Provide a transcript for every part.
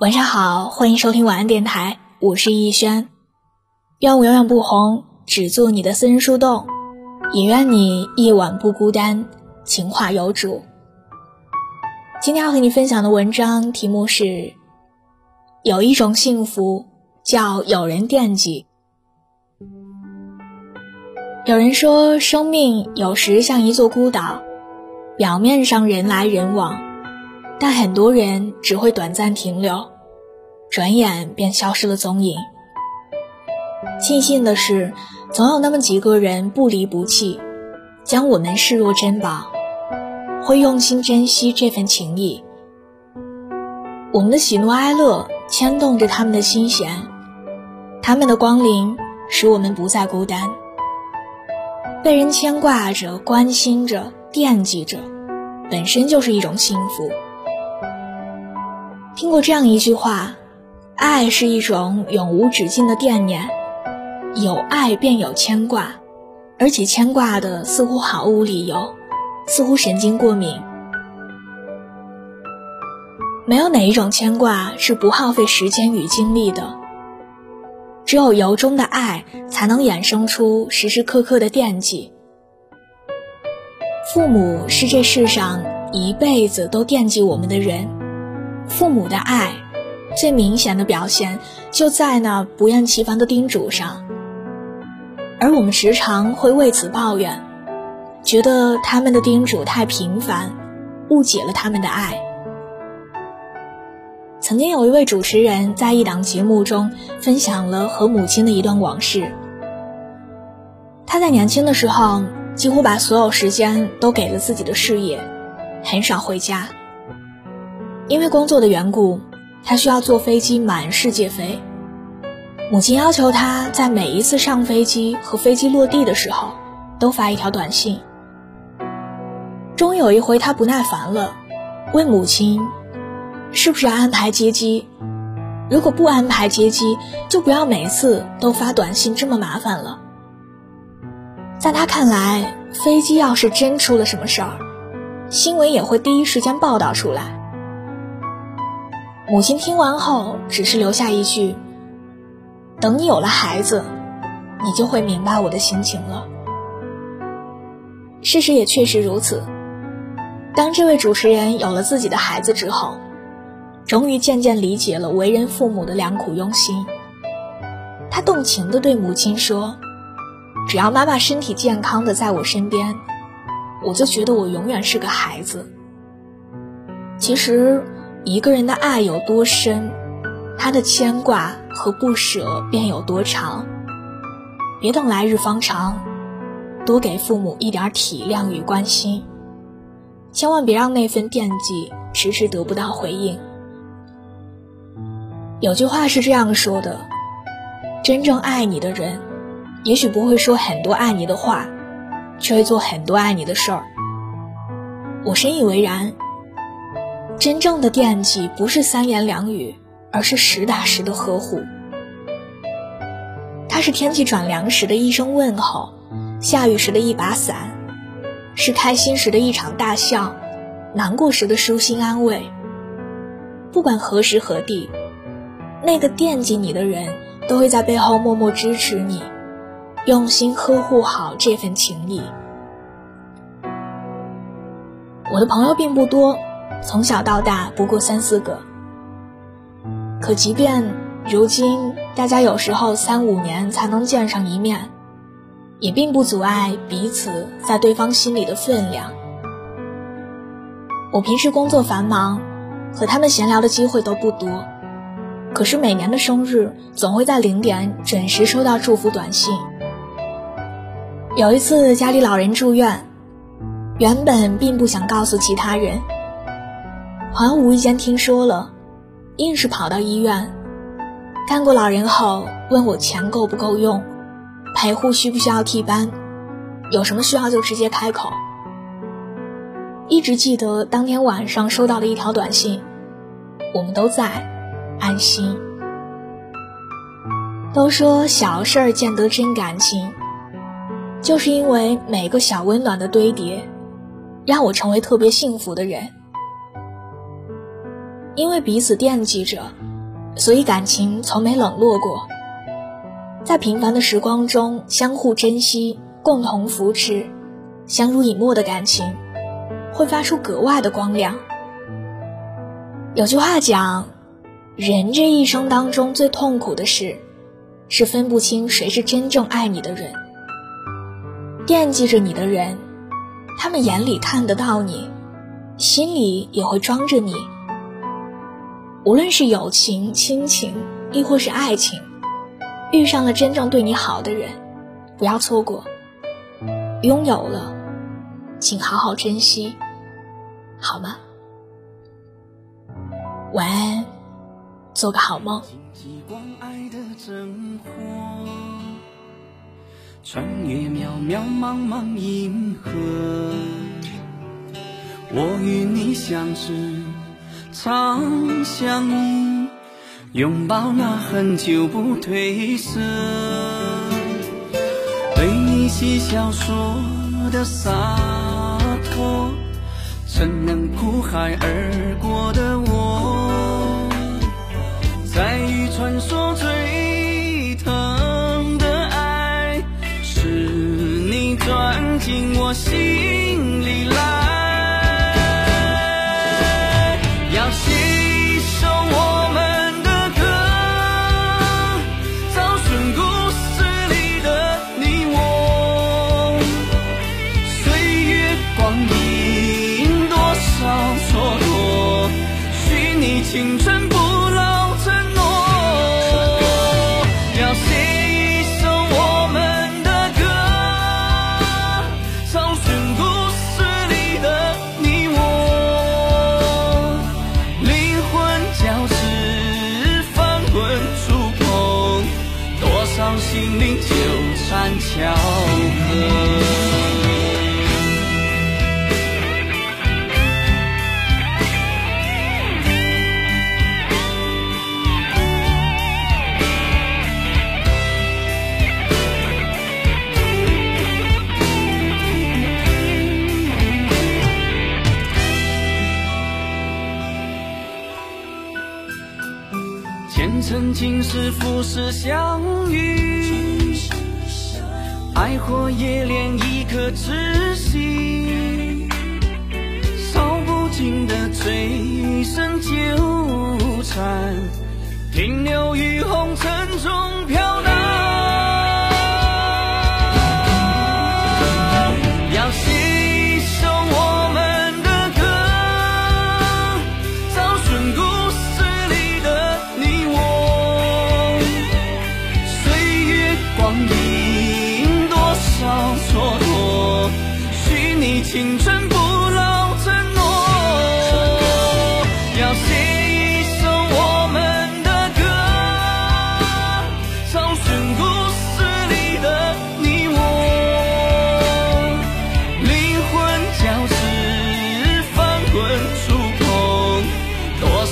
晚上好，欢迎收听晚安电台，我是逸轩。愿我永远不红，只做你的私人树洞，也愿你夜晚不孤单，情话有主。今天要和你分享的文章题目是：有一种幸福叫有人惦记。有人说，生命有时像一座孤岛，表面上人来人往。但很多人只会短暂停留，转眼便消失了踪影。庆幸的是，总有那么几个人不离不弃，将我们视若珍宝，会用心珍惜这份情谊。我们的喜怒哀乐牵动着他们的心弦，他们的光临使我们不再孤单。被人牵挂着、关心着、惦记着，本身就是一种幸福。听过这样一句话：“爱是一种永无止境的惦念，有爱便有牵挂，而且牵挂的似乎毫无理由，似乎神经过敏。没有哪一种牵挂是不耗费时间与精力的。只有由衷的爱，才能衍生出时时刻刻的惦记。父母是这世上一辈子都惦记我们的人。”父母的爱，最明显的表现就在那不厌其烦的叮嘱上，而我们时常会为此抱怨，觉得他们的叮嘱太频繁，误解了他们的爱。曾经有一位主持人在一档节目中分享了和母亲的一段往事。他在年轻的时候，几乎把所有时间都给了自己的事业，很少回家。因为工作的缘故，他需要坐飞机满世界飞。母亲要求他在每一次上飞机和飞机落地的时候，都发一条短信。终有一回，他不耐烦了，问母亲：“是不是安排接机？如果不安排接机，就不要每次都发短信，这么麻烦了。”在他看来，飞机要是真出了什么事儿，新闻也会第一时间报道出来。母亲听完后，只是留下一句：“等你有了孩子，你就会明白我的心情了。”事实也确实如此。当这位主持人有了自己的孩子之后，终于渐渐理解了为人父母的良苦用心。他动情地对母亲说：“只要妈妈身体健康的在我身边，我就觉得我永远是个孩子。”其实。一个人的爱有多深，他的牵挂和不舍便有多长。别等来日方长，多给父母一点体谅与关心，千万别让那份惦记迟迟得不到回应。有句话是这样说的：真正爱你的人，也许不会说很多爱你的话，却会做很多爱你的事儿。我深以为然。真正的惦记不是三言两语，而是实打实的呵护。它是天气转凉时的一声问候，下雨时的一把伞，是开心时的一场大笑，难过时的舒心安慰。不管何时何地，那个惦记你的人都会在背后默默支持你，用心呵护好这份情谊。我的朋友并不多。从小到大不过三四个，可即便如今大家有时候三五年才能见上一面，也并不阻碍彼此在对方心里的分量。我平时工作繁忙，和他们闲聊的机会都不多，可是每年的生日总会在零点准时收到祝福短信。有一次家里老人住院，原本并不想告诉其他人。朋友无意间听说了，硬是跑到医院，看过老人后问我钱够不够用，陪护需不需要替班，有什么需要就直接开口。一直记得当天晚上收到的一条短信，我们都在，安心。都说小事儿见得真感情，就是因为每个小温暖的堆叠，让我成为特别幸福的人。因为彼此惦记着，所以感情从没冷落过。在平凡的时光中相互珍惜、共同扶持，相濡以沫的感情，会发出格外的光亮。有句话讲，人这一生当中最痛苦的事，是分不清谁是真正爱你的人。惦记着你的人，他们眼里看得到你，心里也会装着你。无论是友情、亲情，亦或是爱情。遇上了真正对你好的人，不要错过。拥有了，请好好珍惜，好吗？晚安，做个好梦。穿越渺渺茫茫银河，我与你相知，长相依。拥抱那很久不褪色，对你嬉笑说的洒脱，怎能苦海而过的我，在于传说最疼的爱，是你钻进我心里青春不老承诺，要写一首我们的歌，找寻故事里的你我，灵魂交织，翻滚触碰，多少心灵纠缠巧合。是浮世相遇，爱火也恋一颗痴心，烧不尽的醉生纠缠，停留于红尘中飘荡。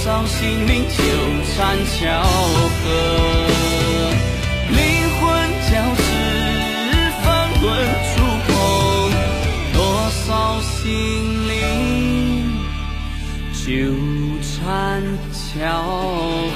多少心灵纠缠巧合，灵魂交织，翻滚触碰，多少心灵纠缠巧合。